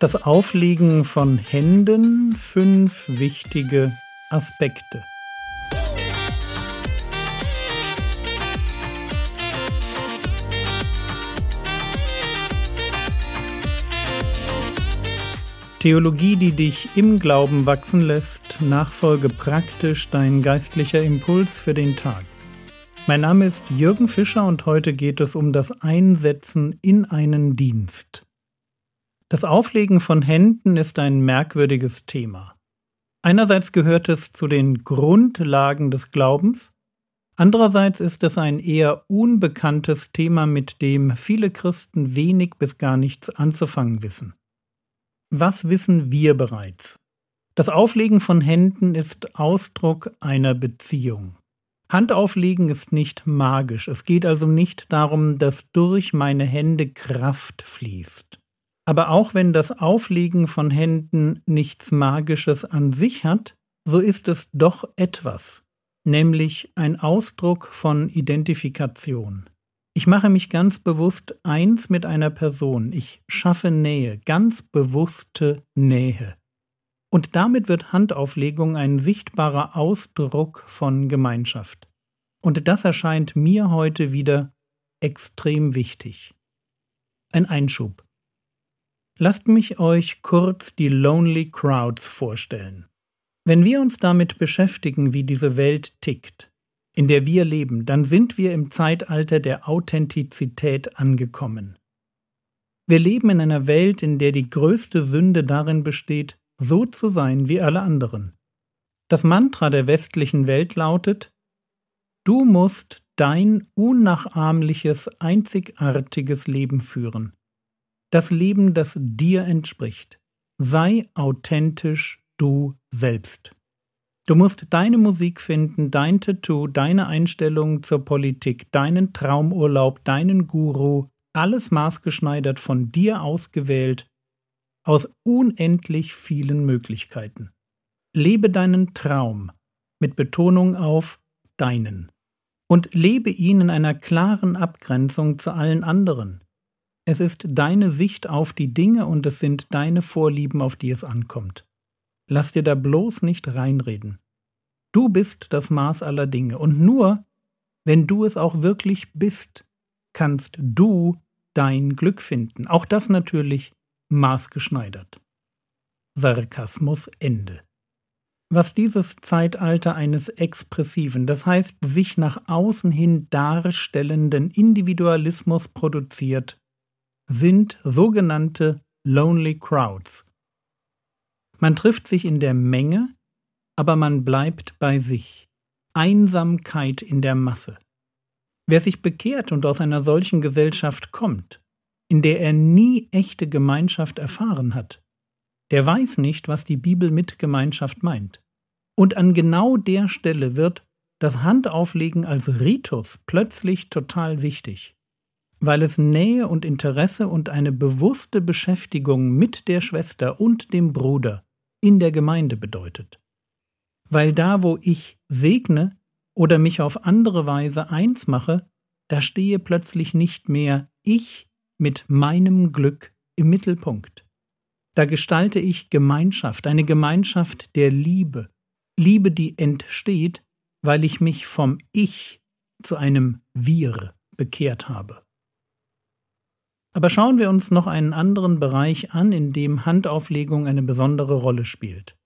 Das Auflegen von Händen, fünf wichtige Aspekte. Theologie, die dich im Glauben wachsen lässt, Nachfolge praktisch, dein geistlicher Impuls für den Tag. Mein Name ist Jürgen Fischer und heute geht es um das Einsetzen in einen Dienst. Das Auflegen von Händen ist ein merkwürdiges Thema. Einerseits gehört es zu den Grundlagen des Glaubens, andererseits ist es ein eher unbekanntes Thema, mit dem viele Christen wenig bis gar nichts anzufangen wissen. Was wissen wir bereits? Das Auflegen von Händen ist Ausdruck einer Beziehung. Handauflegen ist nicht magisch, es geht also nicht darum, dass durch meine Hände Kraft fließt. Aber auch wenn das Auflegen von Händen nichts Magisches an sich hat, so ist es doch etwas, nämlich ein Ausdruck von Identifikation. Ich mache mich ganz bewusst eins mit einer Person. Ich schaffe Nähe, ganz bewusste Nähe. Und damit wird Handauflegung ein sichtbarer Ausdruck von Gemeinschaft. Und das erscheint mir heute wieder extrem wichtig. Ein Einschub. Lasst mich euch kurz die Lonely Crowds vorstellen. Wenn wir uns damit beschäftigen, wie diese Welt tickt, in der wir leben, dann sind wir im Zeitalter der Authentizität angekommen. Wir leben in einer Welt, in der die größte Sünde darin besteht, so zu sein wie alle anderen. Das Mantra der westlichen Welt lautet Du musst dein unnachahmliches, einzigartiges Leben führen. Das Leben, das dir entspricht. Sei authentisch du selbst. Du musst deine Musik finden, dein Tattoo, deine Einstellung zur Politik, deinen Traumurlaub, deinen Guru, alles maßgeschneidert von dir ausgewählt, aus unendlich vielen Möglichkeiten. Lebe deinen Traum mit Betonung auf deinen und lebe ihn in einer klaren Abgrenzung zu allen anderen. Es ist deine Sicht auf die Dinge und es sind deine Vorlieben, auf die es ankommt. Lass dir da bloß nicht reinreden. Du bist das Maß aller Dinge, und nur wenn du es auch wirklich bist, kannst du dein Glück finden. Auch das natürlich maßgeschneidert. Sarkasmus Ende. Was dieses Zeitalter eines expressiven, das heißt sich nach außen hin darstellenden Individualismus produziert, sind sogenannte Lonely Crowds, man trifft sich in der Menge, aber man bleibt bei sich. Einsamkeit in der Masse. Wer sich bekehrt und aus einer solchen Gesellschaft kommt, in der er nie echte Gemeinschaft erfahren hat, der weiß nicht, was die Bibel mit Gemeinschaft meint. Und an genau der Stelle wird das Handauflegen als Ritus plötzlich total wichtig weil es Nähe und Interesse und eine bewusste Beschäftigung mit der Schwester und dem Bruder in der Gemeinde bedeutet. Weil da, wo ich segne oder mich auf andere Weise eins mache, da stehe plötzlich nicht mehr ich mit meinem Glück im Mittelpunkt. Da gestalte ich Gemeinschaft, eine Gemeinschaft der Liebe, Liebe, die entsteht, weil ich mich vom Ich zu einem Wir bekehrt habe. Aber schauen wir uns noch einen anderen Bereich an, in dem Handauflegung eine besondere Rolle spielt.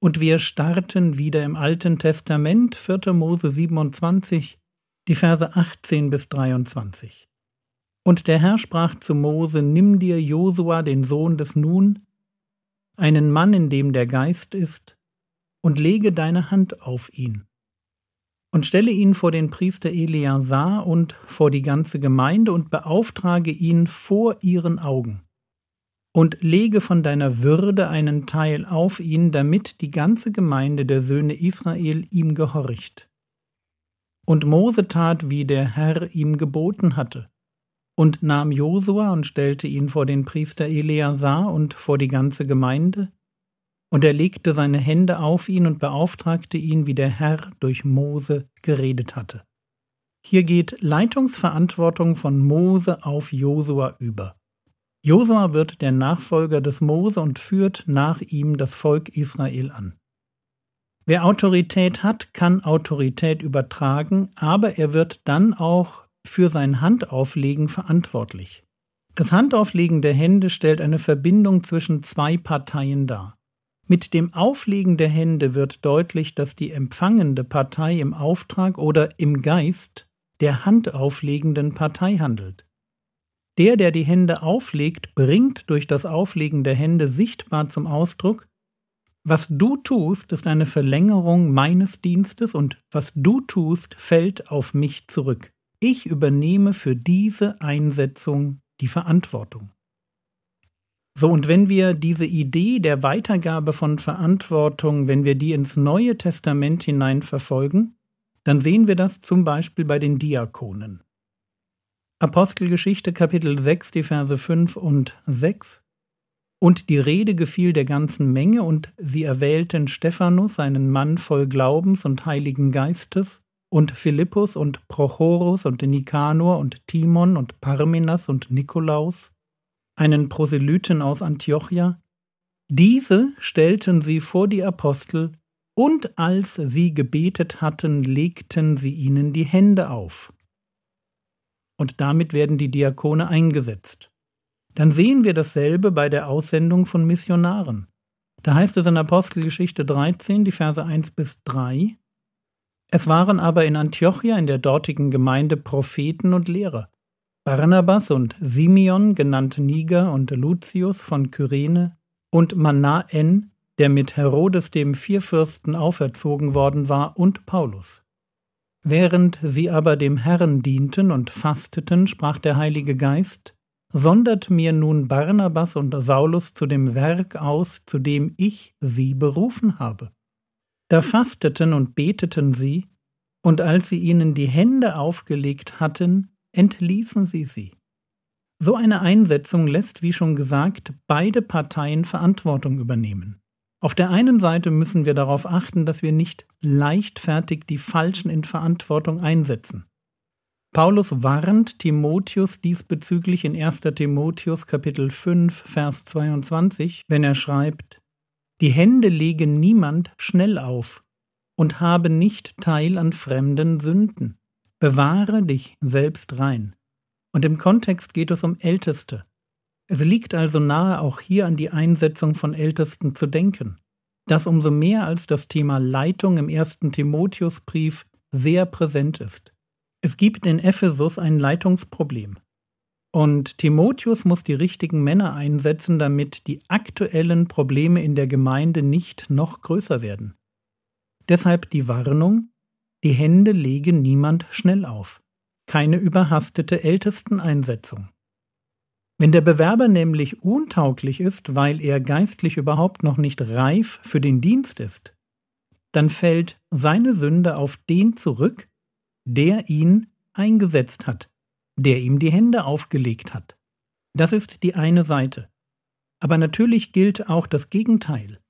Und wir starten wieder im Alten Testament, 4. Mose 27, die Verse 18 bis 23. Und der Herr sprach zu Mose: Nimm dir Josua, den Sohn des Nun, einen Mann, in dem der Geist ist, und lege deine Hand auf ihn und stelle ihn vor den Priester Eleazar und vor die ganze Gemeinde und beauftrage ihn vor ihren Augen. Und lege von deiner Würde einen Teil auf ihn, damit die ganze Gemeinde der Söhne Israel ihm gehorcht. Und Mose tat, wie der Herr ihm geboten hatte, und nahm Josua und stellte ihn vor den Priester Eleazar und vor die ganze Gemeinde, und er legte seine Hände auf ihn und beauftragte ihn, wie der Herr durch Mose geredet hatte. Hier geht Leitungsverantwortung von Mose auf Josua über. Josua wird der Nachfolger des Mose und führt nach ihm das Volk Israel an. Wer Autorität hat, kann Autorität übertragen, aber er wird dann auch für sein Handauflegen verantwortlich. Das Handauflegen der Hände stellt eine Verbindung zwischen zwei Parteien dar. Mit dem Auflegen der Hände wird deutlich, dass die empfangende Partei im Auftrag oder im Geist der handauflegenden Partei handelt. Der, der die Hände auflegt, bringt durch das Auflegen der Hände sichtbar zum Ausdruck, was du tust, ist eine Verlängerung meines Dienstes und was du tust, fällt auf mich zurück. Ich übernehme für diese Einsetzung die Verantwortung. So, und wenn wir diese Idee der Weitergabe von Verantwortung, wenn wir die ins Neue Testament hinein verfolgen, dann sehen wir das zum Beispiel bei den Diakonen. Apostelgeschichte Kapitel 6, die Verse 5 und 6. Und die Rede gefiel der ganzen Menge, und sie erwählten Stephanus, einen Mann voll Glaubens und Heiligen Geistes, und Philippus und Prochorus und Nikanor und Timon und Parmenas und Nikolaus, einen Proselyten aus Antiochia. Diese stellten sie vor die Apostel, und als sie gebetet hatten, legten sie ihnen die Hände auf und damit werden die Diakone eingesetzt. Dann sehen wir dasselbe bei der Aussendung von Missionaren. Da heißt es in Apostelgeschichte 13, die Verse 1 bis 3, Es waren aber in Antiochia in der dortigen Gemeinde Propheten und Lehrer. Barnabas und Simeon, genannt Niger, und Lucius von Kyrene, und Manaen, der mit Herodes dem Vierfürsten auferzogen worden war, und Paulus. Während sie aber dem Herrn dienten und fasteten, sprach der Heilige Geist, Sondert mir nun Barnabas und Saulus zu dem Werk aus, zu dem ich sie berufen habe. Da fasteten und beteten sie, und als sie ihnen die Hände aufgelegt hatten, entließen sie sie. So eine Einsetzung lässt, wie schon gesagt, beide Parteien Verantwortung übernehmen. Auf der einen Seite müssen wir darauf achten, dass wir nicht leichtfertig die Falschen in Verantwortung einsetzen. Paulus warnt Timotheus diesbezüglich in 1. Timotheus Kapitel 5 Vers 22, wenn er schreibt Die Hände legen niemand schnell auf und habe nicht Teil an fremden Sünden. Bewahre dich selbst rein. Und im Kontext geht es um Älteste. Es liegt also nahe, auch hier an die Einsetzung von Ältesten zu denken. Das umso mehr als das Thema Leitung im ersten Timotheusbrief sehr präsent ist. Es gibt in Ephesus ein Leitungsproblem. Und Timotheus muss die richtigen Männer einsetzen, damit die aktuellen Probleme in der Gemeinde nicht noch größer werden. Deshalb die Warnung, die Hände legen niemand schnell auf. Keine überhastete Ältesteneinsetzung. Wenn der Bewerber nämlich untauglich ist, weil er geistlich überhaupt noch nicht reif für den Dienst ist, dann fällt seine Sünde auf den zurück, der ihn eingesetzt hat, der ihm die Hände aufgelegt hat. Das ist die eine Seite. Aber natürlich gilt auch das Gegenteil.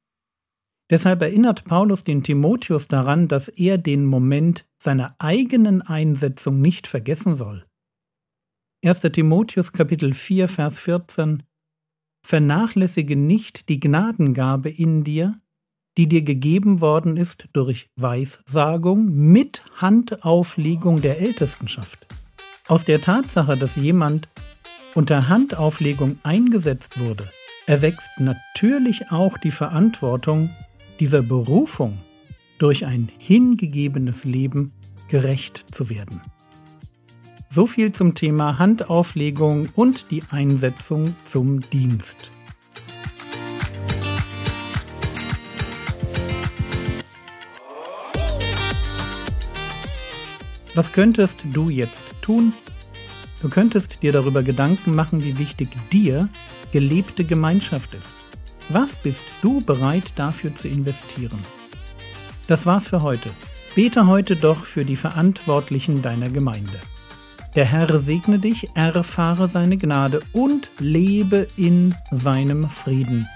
Deshalb erinnert Paulus den Timotheus daran, dass er den Moment seiner eigenen Einsetzung nicht vergessen soll. 1. Timotheus Kapitel 4 Vers 14 Vernachlässige nicht die Gnadengabe in dir, die dir gegeben worden ist durch Weissagung mit Handauflegung der Ältestenschaft. Aus der Tatsache, dass jemand unter Handauflegung eingesetzt wurde, erwächst natürlich auch die Verantwortung, dieser Berufung durch ein hingegebenes Leben gerecht zu werden. So viel zum Thema Handauflegung und die Einsetzung zum Dienst. Was könntest du jetzt tun? Du könntest dir darüber Gedanken machen, wie wichtig dir gelebte Gemeinschaft ist. Was bist du bereit dafür zu investieren? Das war's für heute. Bete heute doch für die Verantwortlichen deiner Gemeinde. Der Herr segne dich, erfahre seine Gnade und lebe in seinem Frieden.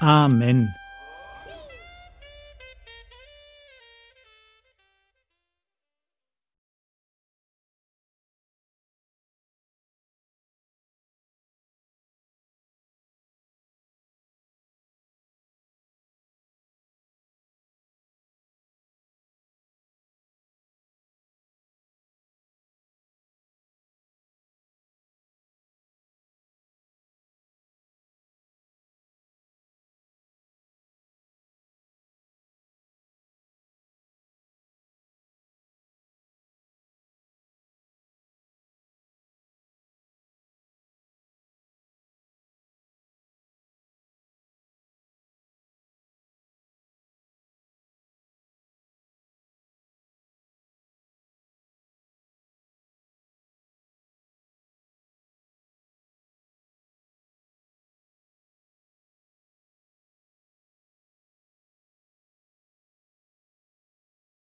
Amen.